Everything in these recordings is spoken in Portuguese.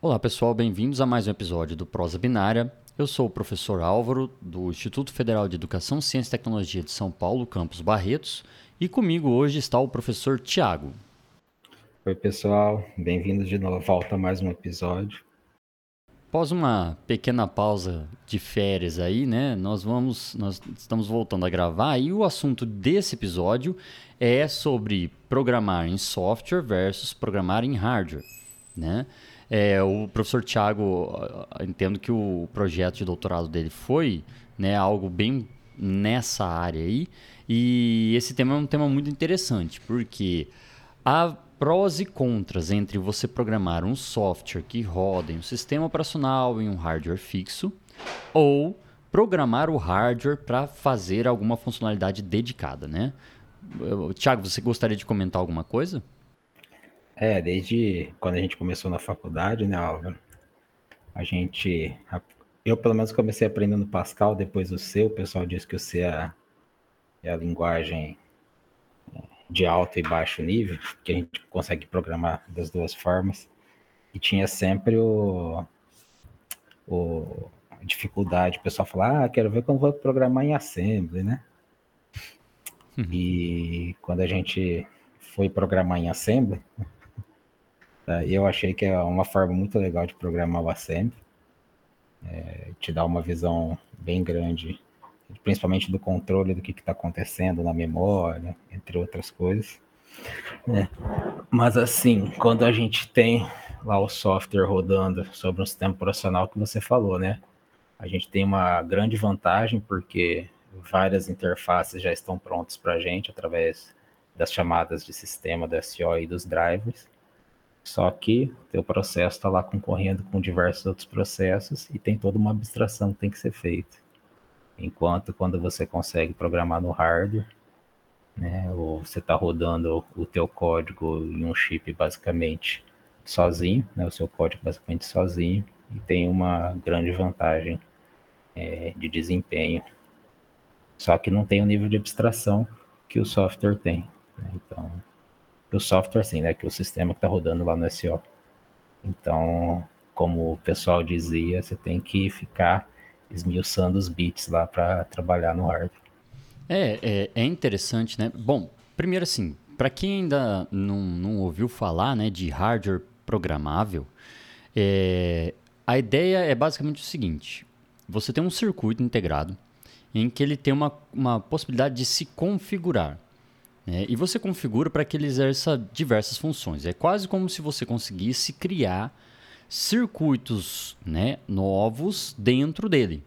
Olá pessoal, bem-vindos a mais um episódio do Prosa Binária. Eu sou o professor Álvaro, do Instituto Federal de Educação, Ciência e Tecnologia de São Paulo, Campus Barretos, e comigo hoje está o professor Tiago. Oi pessoal, bem-vindos de novo, volta a mais um episódio. Após uma pequena pausa de férias aí, né, nós vamos, nós estamos voltando a gravar e o assunto desse episódio é sobre programar em software versus programar em hardware, né? É, o professor Tiago, entendo que o projeto de doutorado dele foi né, algo bem nessa área aí. E esse tema é um tema muito interessante, porque há prós e contras entre você programar um software que roda em um sistema operacional em um hardware fixo ou programar o hardware para fazer alguma funcionalidade dedicada, né? Tiago, você gostaria de comentar alguma coisa? É, desde quando a gente começou na faculdade, né, Álvaro? A gente. Eu, pelo menos, comecei aprendendo Pascal, depois o C. O pessoal disse que o C é a, é a linguagem é, de alto e baixo nível, que a gente consegue programar das duas formas. E tinha sempre o, o dificuldade. O pessoal fala, ah, quero ver quando vou programar em Assembly, né? Uhum. E quando a gente foi programar em Assembly, Tá? Eu achei que é uma forma muito legal de programar o Assembly. É, te dá uma visão bem grande, principalmente do controle do que está acontecendo na memória, entre outras coisas. É. Mas assim, quando a gente tem lá o software rodando sobre um sistema operacional que você falou, né? A gente tem uma grande vantagem porque várias interfaces já estão prontas para a gente através das chamadas de sistema da SO e dos drivers. Só que teu processo está lá concorrendo com diversos outros processos e tem toda uma abstração que tem que ser feita. Enquanto quando você consegue programar no hardware, né, ou você está rodando o teu código em um chip basicamente sozinho, né, o seu código basicamente sozinho, e tem uma grande vantagem é, de desempenho. Só que não tem o nível de abstração que o software tem. Né? Então, o software, assim, né? Que o sistema que está rodando lá no SO. Então, como o pessoal dizia, você tem que ficar esmiuçando os bits lá para trabalhar no hardware. É, é, é, interessante, né? Bom, primeiro assim, para quem ainda não, não ouviu falar né, de hardware programável, é, a ideia é basicamente o seguinte: você tem um circuito integrado em que ele tem uma, uma possibilidade de se configurar. Né? E você configura para que ele exerça diversas funções. É quase como se você conseguisse criar circuitos né, novos dentro dele.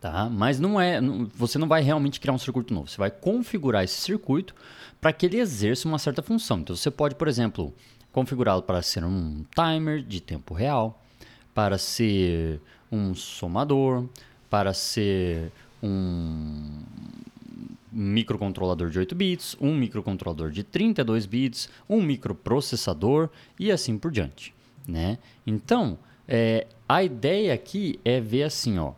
Tá? Mas não é, você não vai realmente criar um circuito novo. Você vai configurar esse circuito para que ele exerça uma certa função. Então você pode, por exemplo, configurá-lo para ser um timer de tempo real, para ser um somador, para ser um, microcontrolador de 8 bits, um microcontrolador de 32 bits, um microprocessador e assim por diante, né? Então, é, a ideia aqui é ver assim, ó,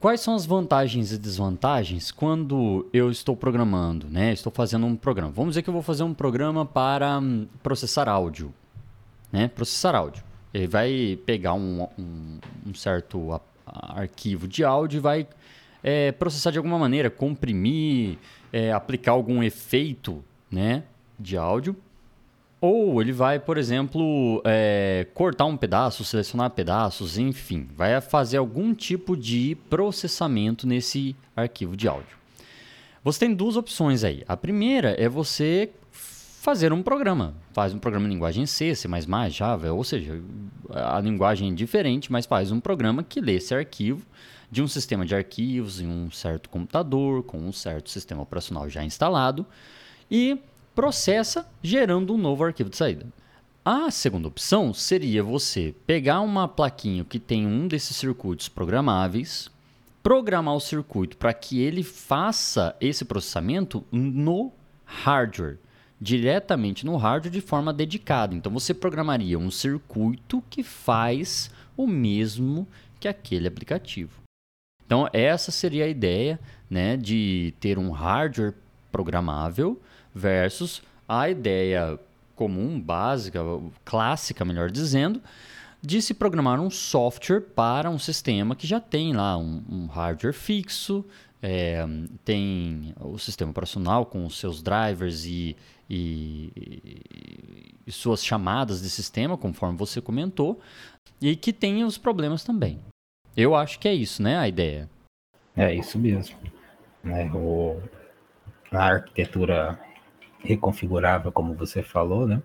quais são as vantagens e desvantagens quando eu estou programando, né? Estou fazendo um programa. Vamos dizer que eu vou fazer um programa para hum, processar áudio, né? Processar áudio. Ele vai pegar um, um, um certo arquivo de áudio e vai é, processar de alguma maneira, comprimir, é, aplicar algum efeito né, de áudio. Ou ele vai, por exemplo, é, cortar um pedaço, selecionar pedaços, enfim, vai fazer algum tipo de processamento nesse arquivo de áudio. Você tem duas opções aí. A primeira é você fazer um programa. Faz um programa em linguagem C, C++, Java, ou seja, a linguagem é diferente, mas faz um programa que lê esse arquivo de um sistema de arquivos em um certo computador, com um certo sistema operacional já instalado, e processa gerando um novo arquivo de saída. A segunda opção seria você pegar uma plaquinha que tem um desses circuitos programáveis, programar o circuito para que ele faça esse processamento no hardware, diretamente no hardware de forma dedicada. Então você programaria um circuito que faz o mesmo que aquele aplicativo. Então, essa seria a ideia né, de ter um hardware programável versus a ideia comum, básica, clássica, melhor dizendo, de se programar um software para um sistema que já tem lá um, um hardware fixo, é, tem o sistema operacional com os seus drivers e, e, e, suas chamadas de sistema, conforme você comentou, e que tem os problemas também. Eu acho que é isso, né, a ideia. É isso mesmo. Né, o, a arquitetura reconfigurável, como você falou, né?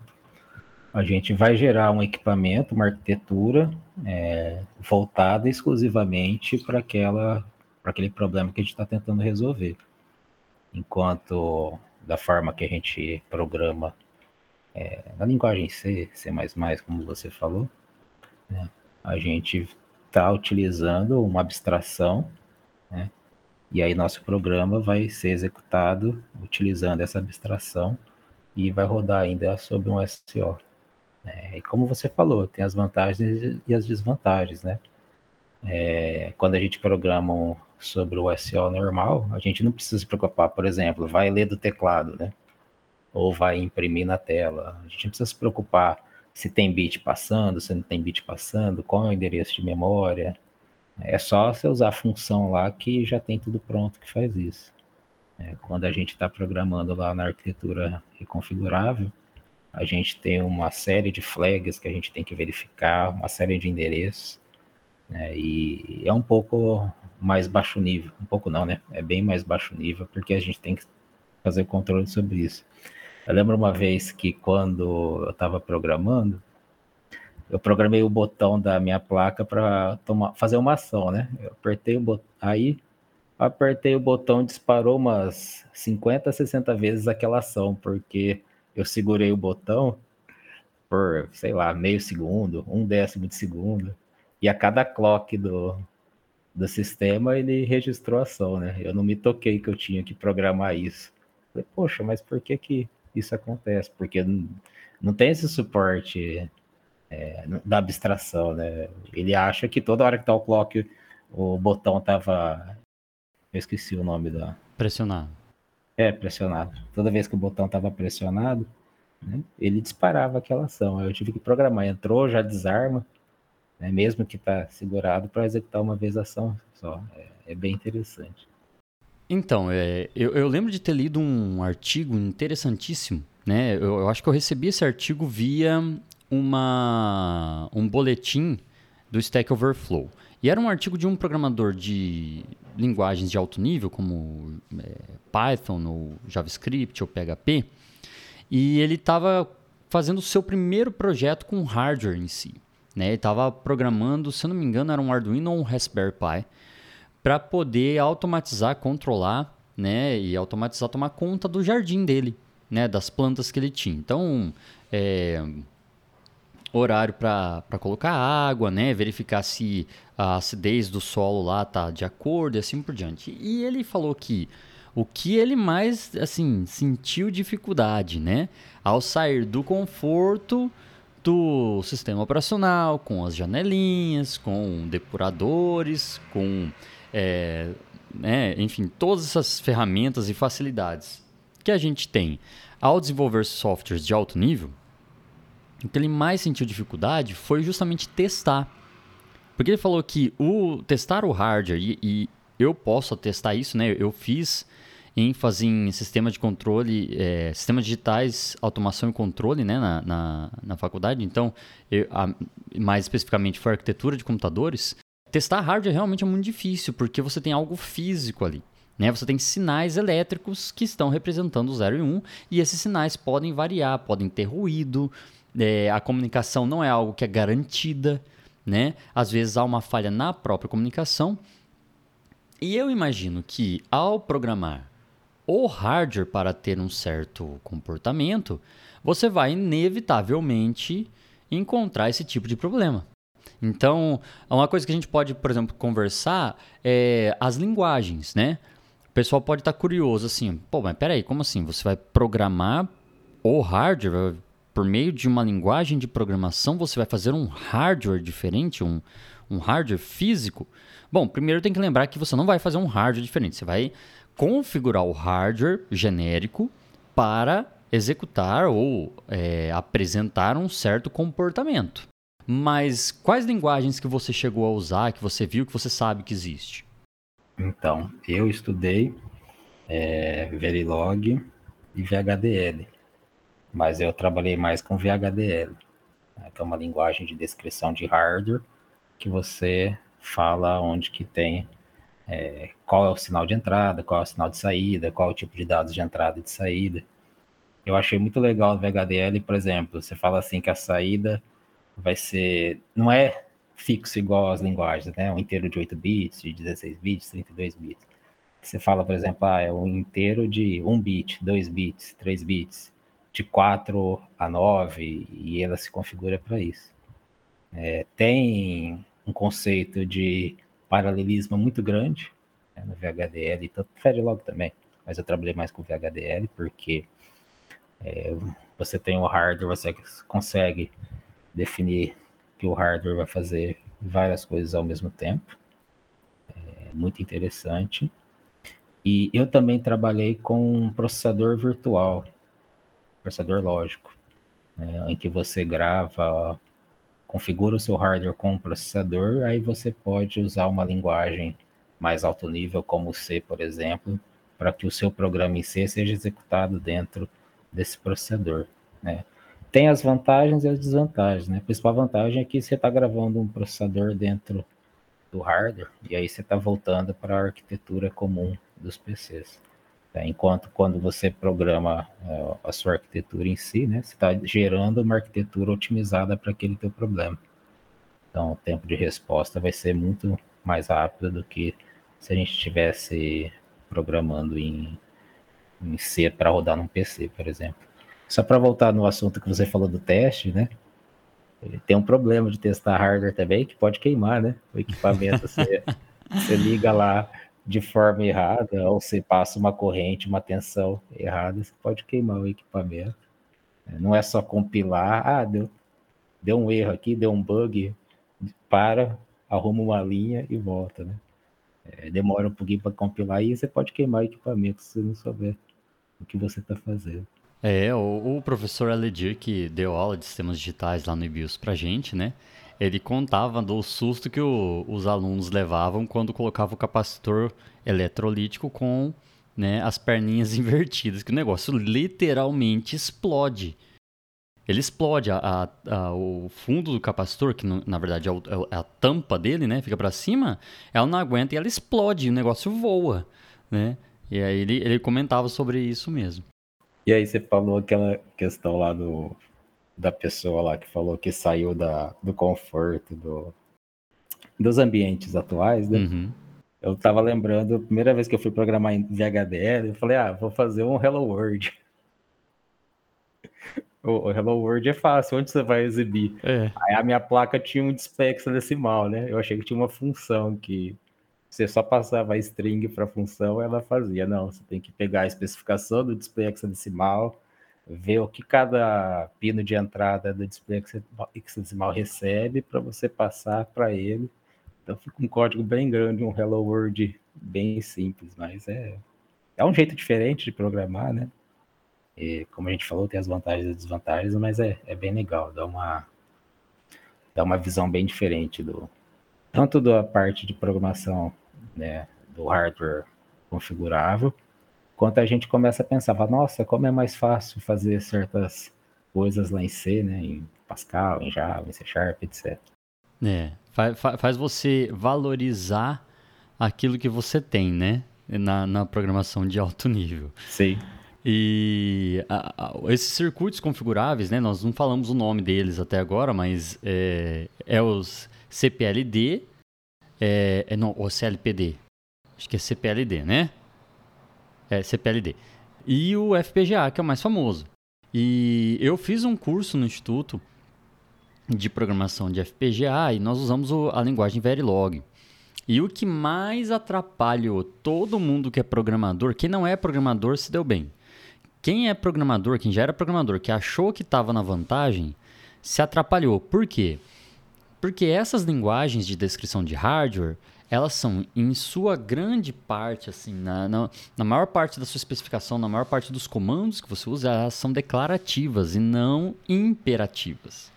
A gente vai gerar um equipamento, uma arquitetura é, voltada exclusivamente para aquela para aquele problema que a gente está tentando resolver. Enquanto da forma que a gente programa é, na linguagem C, C++, como você falou, né, a gente está utilizando uma abstração, né, e aí nosso programa vai ser executado utilizando essa abstração e vai rodar ainda sobre um SO. É, e como você falou, tem as vantagens e as desvantagens, né? É, quando a gente programa sobre o SEO normal, a gente não precisa se preocupar, por exemplo, vai ler do teclado, né? Ou vai imprimir na tela. A gente não precisa se preocupar se tem bit passando, se não tem bit passando, qual é o endereço de memória. É só você usar a função lá que já tem tudo pronto que faz isso. É, quando a gente está programando lá na arquitetura reconfigurável, a gente tem uma série de flags que a gente tem que verificar, uma série de endereços, né, e é um pouco mais baixo nível. Um pouco não, né? É bem mais baixo nível, porque a gente tem que fazer controle sobre isso. Eu lembro uma vez que quando eu estava programando, eu programei o botão da minha placa para fazer uma ação, né? Eu apertei o botão, aí apertei o botão, disparou umas 50, 60 vezes aquela ação, porque eu segurei o botão por, sei lá, meio segundo, um décimo de segundo, e a cada clock do, do sistema, ele registrou a ação, né? Eu não me toquei que eu tinha que programar isso. Falei, poxa, mas por que que isso acontece? Porque não, não tem esse suporte é, da abstração, né? Ele acha que toda hora que tá o clock, o botão tava... Eu esqueci o nome da... Pressionado. É, pressionado. Toda vez que o botão tava pressionado, né, ele disparava aquela ação. Eu tive que programar. Entrou, já desarma né, mesmo que está segurado para executar uma vez a ação só. É, é bem interessante. Então, é, eu, eu, lembro de ter lido um artigo interessantíssimo, né? Eu, eu, acho que eu recebi esse artigo via uma, um boletim do Stack Overflow. E era um artigo de um programador de linguagens de alto nível, como é, Python, ou JavaScript, ou PHP, e ele estava fazendo o seu primeiro projeto com hardware em si. Né? Ele estava programando, se eu não me engano, era um Arduino ou um Raspberry Pi, para poder automatizar, controlar né? e automatizar, tomar conta do jardim dele, né? das plantas que ele tinha. Então, é, horário para colocar água, né? verificar se a acidez do solo lá tá de acordo e assim por diante. E ele falou que o que ele mais assim sentiu dificuldade, né, ao sair do conforto do sistema operacional, com as janelinhas, com depuradores, com, é, né, enfim, todas essas ferramentas e facilidades que a gente tem ao desenvolver softwares de alto nível, o que ele mais sentiu dificuldade foi justamente testar. Porque ele falou que o testar o hardware, e, e eu posso testar isso, né? Eu fiz ênfase em sistema de controle, é, sistemas digitais, automação e controle né, na, na, na faculdade. Então, eu, a, mais especificamente foi arquitetura de computadores. Testar hardware realmente é muito difícil, porque você tem algo físico ali. Né? Você tem sinais elétricos que estão representando o 0 e 1, um, e esses sinais podem variar, podem ter ruído, é, a comunicação não é algo que é garantida, né? Às vezes há uma falha na própria comunicação. E eu imagino que ao programar o hardware para ter um certo comportamento, você vai inevitavelmente encontrar esse tipo de problema. Então, uma coisa que a gente pode, por exemplo, conversar é as linguagens, né? O pessoal pode estar curioso assim, pô, mas peraí, como assim? Você vai programar o hardware por meio de uma linguagem de programação? Você vai fazer um hardware diferente, um, um hardware físico? Bom, primeiro tem que lembrar que você não vai fazer um hardware diferente, você vai configurar o hardware genérico para executar ou é, apresentar um certo comportamento. Mas quais linguagens que você chegou a usar, que você viu, que você sabe que existe? Então, eu estudei é, Verilog e VHDL, mas eu trabalhei mais com VHDL, né, que é uma linguagem de descrição de hardware que você fala onde que tem é, qual é o sinal de entrada, qual é o sinal de saída, qual é o tipo de dados de entrada e de saída. Eu achei muito legal no VHDL, por exemplo, você fala assim que a saída vai ser, não é fixo igual às linguagens, né? Um inteiro de 8 bits, de 16 bits, 32 bits. Você fala, por exemplo, ah, é um inteiro de 1 bit, 2 bits, 3 bits, de 4 a 9, e ela se configura para isso. É, tem um conceito de paralelismo muito grande né, no VHDL, tanto Verilog também, mas eu trabalhei mais com VHDL porque é, você tem o hardware, você consegue definir que o hardware vai fazer várias coisas ao mesmo tempo. É muito interessante. E eu também trabalhei com um processador virtual, processador lógico, né, em que você grava configura o seu hardware com o processador, aí você pode usar uma linguagem mais alto nível, como C, por exemplo, para que o seu programa em C seja executado dentro desse processador. Né? Tem as vantagens e as desvantagens. Né? A principal vantagem é que você está gravando um processador dentro do hardware, e aí você está voltando para a arquitetura comum dos PCs. Né? Enquanto quando você programa uh, a sua arquitetura em si, né, você está gerando uma arquitetura otimizada para aquele teu problema. Então, o tempo de resposta vai ser muito mais rápido do que se a gente estivesse programando em, em C para rodar num PC, por exemplo. Só para voltar no assunto que você falou do teste, né? Tem um problema de testar hardware também, que pode queimar, né? O equipamento, você, você liga lá de forma errada, ou você passa uma corrente, uma tensão errada, você pode queimar o equipamento. É, não é só compilar, ah, deu, deu um erro aqui, deu um bug, para, arruma uma linha e volta, né? É, demora um pouquinho para compilar e você pode queimar o equipamento se você não souber o que você está fazendo. É, o, o professor Aledir, que deu aula de sistemas digitais lá no IBIOS pra gente, né? ele contava do susto que o, os alunos levavam quando colocava o capacitor eletrolítico com né, as perninhas invertidas, que o negócio literalmente explode. Ele explode, a, a, a, o fundo do capacitor, que na verdade é, o, é, a tampa dele, né, fica para cima, ela não aguenta e ela explode, o negócio voa, né? E aí ele, ele comentava sobre isso mesmo. E aí você falou aquela questão lá do da pessoa lá que falou que saiu da, do conforto do, dos ambientes atuais, né? Uhum. Eu tava lembrando, a primeira vez que eu fui programar em VHDL, eu falei, ah, vou fazer um Hello World. o, Hello World é fácil, onde você vai exibir? É. Aí a minha placa tinha um display hexadecimal, né? Eu achei que tinha uma função que você só passava a string para a função, ela fazia. Não, você tem que pegar a especificação do display hexadecimal, ver o que cada pino de entrada do display hexadecimal recebe para você passar para ele. Então fica um código bem grande, um Hello World bem simples, mas é, é um jeito diferente de programar, né? E, como a gente falou, tem as vantagens e desvantagens, mas é, é bem legal, dá uma, dá uma visão bem diferente do tanto da parte de programação né, do hardware configurável, quanto a gente começa a pensar, nossa, como é mais fácil fazer certas coisas lá em C, né? Em Pascal, em Java, em C Sharp, etc. É, faz, faz você valorizar aquilo que você tem, né? Na, na programação de alto nível. Sim. E a, a, esses circuitos configuráveis, né? Nós não falamos o nome deles até agora, mas é, é os CPLD, é, é, não, o CLPD. Acho que é CPLD, né? é, CPLD. E o FPGA, que é o mais famoso. E eu fiz um curso no Instituto de Programação de FPGA e nós usamos o, a linguagem Verilog. E o que mais atrapalhou todo mundo que é programador, quem não é programador se deu bem. Quem é programador, quem já era programador, que achou que estava na vantagem, se atrapalhou. Por quê? Porque essas linguagens de descrição de hardware, elas são, em sua grande parte, assim, na, na, na, maior parte da sua especificação, na maior parte dos comandos que você usa, elas são declarativas e não imperativas.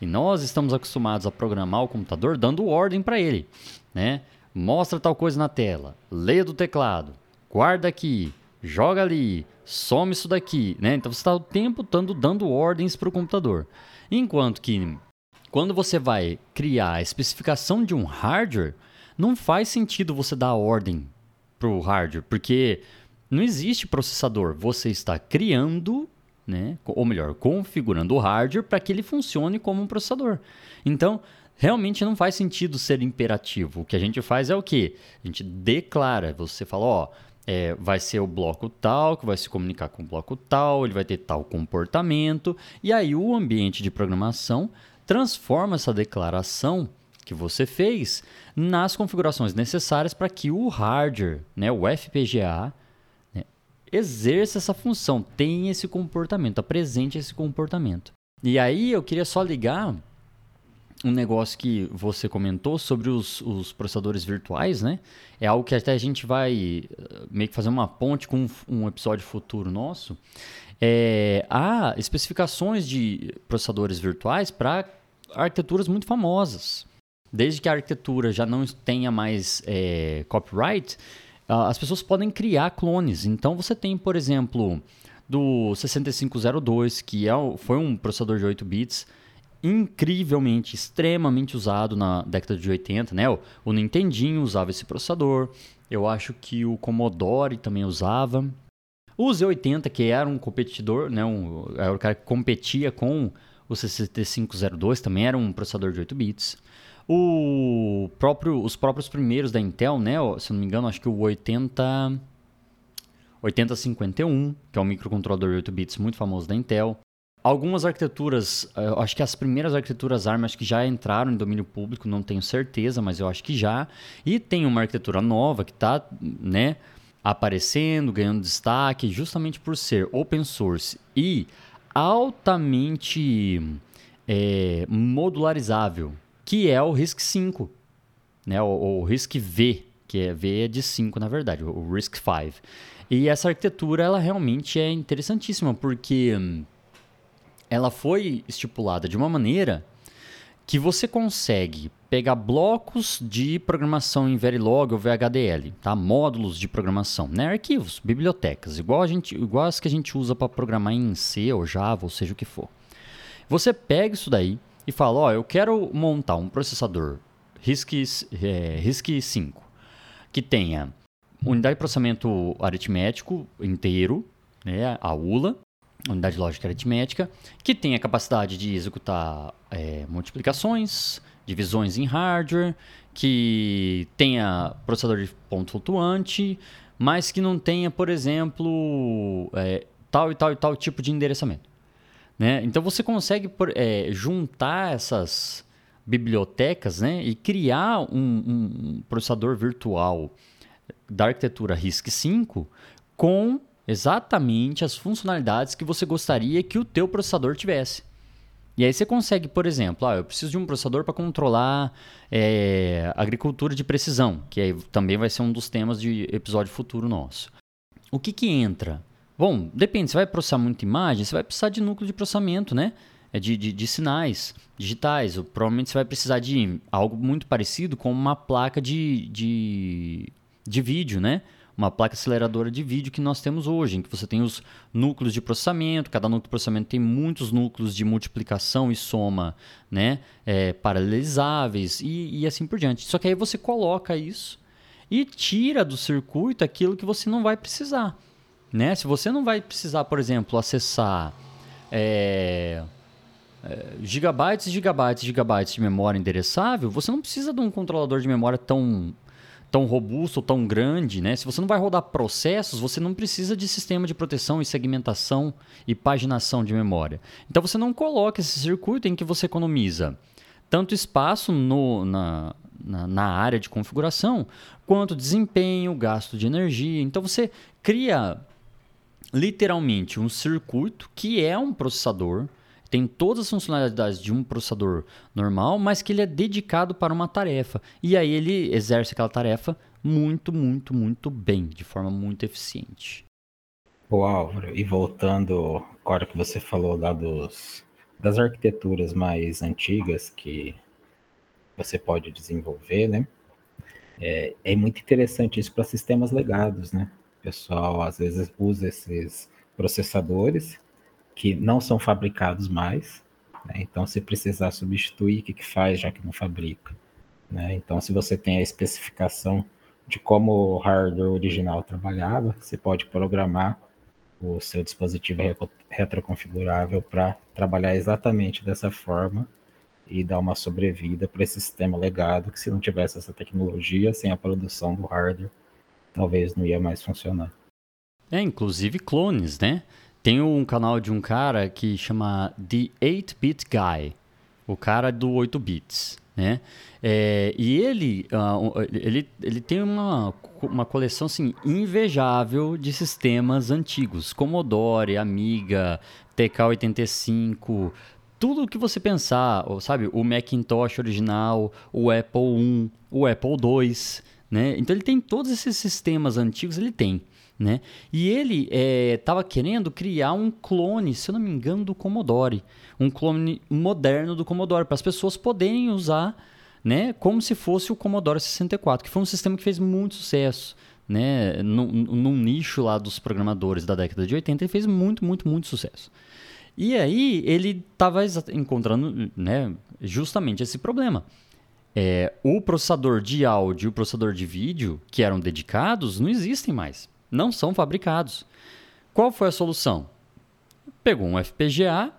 E nós estamos acostumados a programar o computador dando ordem para ele, né? Mostra tal coisa na tela, leia do teclado, guarda aqui, joga ali, some isso daqui, né? Então você está o tempo todo dando ordens para o computador. Enquanto que quando você vai criar a especificação de um hardware, não faz sentido você dar ordem para o hardware, porque não existe processador. Você está criando, né, ou melhor, configurando o hardware para que ele funcione como um processador. Então, realmente não faz sentido ser imperativo. O que a gente faz é o quê? A gente declara, você fala, ó, é, vai ser o bloco tal, que vai se comunicar com o bloco tal, ele vai ter tal comportamento, e aí o ambiente de programação transforma essa declaração que você fez nas configurações necessárias para que o hardware, né, o FPGA, né, exerça essa função, tenha esse comportamento, apresente esse comportamento. E aí eu queria só ligar um negócio que você comentou sobre os, os, processadores virtuais, né? É algo que até a gente vai eh, meio que fazer uma ponte com um, episódio futuro nosso. É, há especificações de processadores virtuais para arquiteturas muito famosas. Desde que a arquitetura já não tenha mais é, copyright, as pessoas podem criar clones. Então você tem, por exemplo, do 6502, que é, foi um processador de 8 bits incrivelmente, extremamente usado na década de 80, né? O, o Nintendinho usava esse processador. Eu acho que o Commodore também usava. O Z80, que era um competidor, né? Um, era o cara que competia com o 6502, também era um processador de 8 bits. O próprio, os próprios primeiros da Intel, né? Se não me engano, acho que o 80... 8051, que é um microcontrolador de 8 bits muito famoso da Intel. Algumas arquiteturas, eu acho que as primeiras arquiteturas ARM acho que já entraram em domínio público, não tenho certeza, mas eu acho que já. E tem uma arquitetura nova que está né, aparecendo, ganhando destaque, justamente por ser open source e altamente é, modularizável, que é o RISC-V, né, o, o RISC-V, que é V é de 5 na verdade, o RISC-V. E essa arquitetura ela realmente é interessantíssima, porque ela foi estipulada de uma maneira que você consegue pegar blocos de programação em Verilog ou VHDL, tá? Módulos de programação, né? Arquivos, bibliotecas, igual a gente, igual as que a gente usa para programar em C ou Java, ou seja o que for. Você pega isso daí e fala, ó, eu quero montar um processador RISC, é, RISC 5 que tenha unidade de processamento aritmético inteiro, né, a ULA, unidade lógica aritmética, que tem a capacidade de executar é, multiplicações, divisões em hardware, que tenha processador de ponto flutuante, mas que não tenha, por exemplo, é, tal e tal e tal tipo de endereçamento. Né? Então você consegue é, juntar essas bibliotecas né, e criar um, um processador virtual da arquitetura RISC-V com exatamente as funcionalidades que você gostaria que o teu processador tivesse. E aí você consegue, por exemplo, ah, eu preciso de um processador para controlar é, agricultura de precisão, que aí também vai ser um dos temas de episódio futuro nosso. O que, que entra? Bom, depende, você vai processar muita imagem, você vai precisar de núcleo de processamento, né? É de, de, de sinais digitais. Provavelmente você vai precisar de algo muito parecido com uma placa de, de, de vídeo, né? Uma placa aceleradora de vídeo que nós temos hoje, em que você tem os núcleos de processamento, cada núcleo de processamento tem muitos núcleos de multiplicação e soma né, é, paralelizáveis e, e assim por diante. Só que aí você coloca isso e tira do circuito aquilo que você não vai precisar. Né? Se você não vai precisar, por exemplo, acessar é, é, gigabytes gigabytes gigabytes de memória endereçável, você não precisa de um controlador de memória tão tão robusto, tão grande, né? Se você não vai rodar processos, você não precisa de sistema de proteção e segmentação e paginação de memória. Então você não coloca esse circuito em que você economiza tanto espaço no, na, na, na área de configuração, quanto desempenho, gasto de energia. Então você cria literalmente um circuito que é um processador tem todas as funcionalidades de um processador normal, mas que ele é dedicado para uma tarefa. E aí ele exerce aquela tarefa muito, muito, muito bem, de forma muito eficiente. Ô Álvaro, e voltando, agora que você falou lá dos, das arquiteturas mais antigas que você pode desenvolver, né? É, é muito interessante isso para sistemas legados, né? O pessoal às vezes usa esses processadores que não são fabricados mais. Né? Então, se precisar substituir, o que, que faz já que não fabrica? Né? Então, se você tem a especificação de como o hardware original trabalhava, você pode programar o seu dispositivo retroconfigurável para trabalhar exatamente dessa forma e dar uma sobrevida para esse sistema legado que se não tivesse essa tecnologia, sem a produção do hardware, talvez não ia mais funcionar. É, inclusive clones, né? Tem um canal de um cara que chama The 8-Bit Guy, o cara do 8 bits, né? É, e ele, uh, ele, ele tem uma, uma coleção assim, invejável de sistemas antigos, Commodore, Amiga, TK-85, tudo o que você pensar, sabe? O Macintosh original, o Apple I, o Apple II, né? Então ele tem todos esses sistemas antigos, ele tem né? E ele estava é, querendo criar um clone, se eu não me engano, do Commodore, um clone moderno do Commodore para as pessoas poderem usar, né? Como se fosse o Commodore 64, que foi um sistema que fez muito sucesso, né? Num, num nicho lá dos programadores da década de 80, ele fez muito, muito, muito sucesso. E aí ele estava encontrando, né? Justamente esse problema. É, o processador de áudio e o processador de vídeo, que eram dedicados, não existem mais não são fabricados. Qual foi a solução? Pegou um FPGA,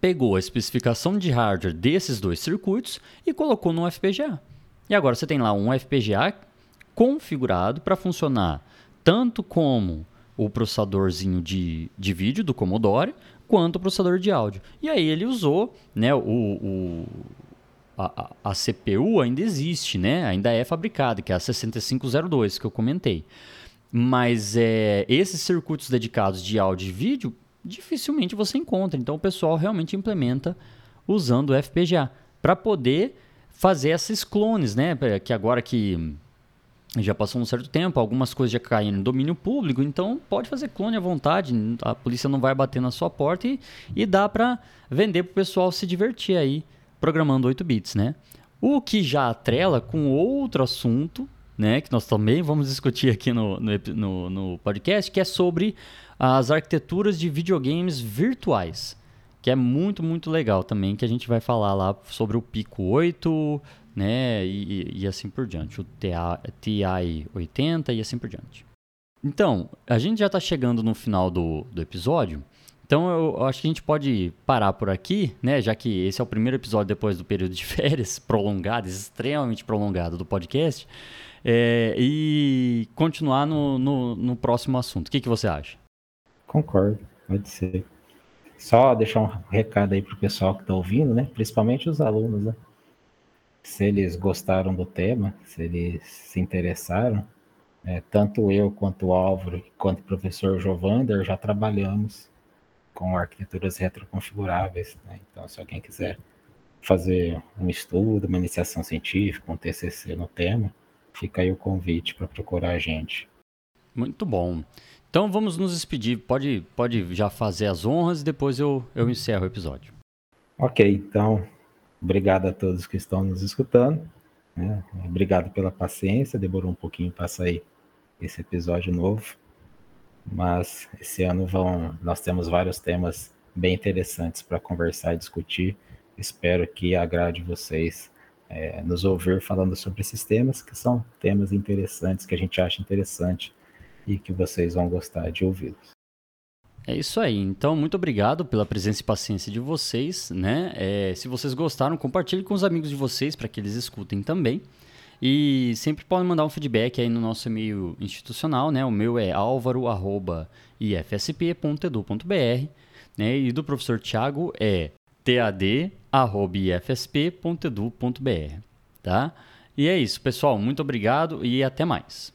pegou a especificação de hardware desses dois circuitos e colocou no FPGA. E agora você tem lá um FPGA configurado para funcionar tanto como o processadorzinho de, de vídeo do Commodore, quanto o processador de áudio. E aí ele usou né, o, o a, a, CPU ainda existe, né? ainda é fabricada, que é a 6502 que eu comentei. Mas é, esses circuitos dedicados de áudio e vídeo, dificilmente você encontra. Então o pessoal realmente implementa usando o FPGA para poder fazer esses clones, né? Que agora que já passou um certo tempo, algumas coisas já caíram no domínio público, então pode fazer clone à vontade, a polícia não vai bater na sua porta e, e dá para vender para o pessoal se divertir aí programando 8 bits, né? O que já atrela com outro assunto né, que nós também vamos discutir aqui no, no, no, podcast, que é sobre as arquiteturas de videogames virtuais, que é muito, muito legal também, que a gente vai falar lá sobre o Pico 8, né, e, e assim por diante, o TI 80 e assim por diante. Então, a gente já está chegando no final do, do episódio, então eu acho que a gente pode parar por aqui, né? Já que esse é o primeiro episódio depois do período de férias prolongado, extremamente prolongado do podcast é, e continuar no, no, no, próximo assunto. O que, que você acha? Concordo, pode ser. Só deixar um recado aí pro pessoal que está ouvindo, né? Principalmente os alunos, né? Se eles gostaram do tema, se eles se interessaram, é, tanto eu quanto o Álvaro, quanto o professor Jovander já trabalhamos com arquiteturas retroconfiguráveis. Né? Então, se alguém quiser fazer um estudo, uma iniciação científica, um TCC no tema, Fica aí o convite para procurar a gente. Muito bom. Então vamos nos despedir. Pode, pode já fazer as honras e depois eu, eu encerro o episódio. Ok, então obrigado a todos que estão nos escutando. Né? Obrigado pela paciência. Demorou um pouquinho para sair esse episódio novo, mas esse ano vão, nós temos vários temas bem interessantes para conversar e discutir. Espero que agrade vocês é, nos ouvir falando sobre esses temas, que são temas interessantes, que a gente acha interessante e que vocês vão gostar de ouvi-los. É isso aí. Então, muito obrigado pela presença e paciência de vocês. Né? É, se vocês gostaram, compartilhe com os amigos de vocês para que eles escutem também. E sempre podem mandar um feedback aí no nosso e-mail institucional, né? O meu é alvaro.ifsp.edu.br né? E do professor Tiago é tad.ifsp.edu.br, tá? E é isso, pessoal. Muito obrigado e até mais.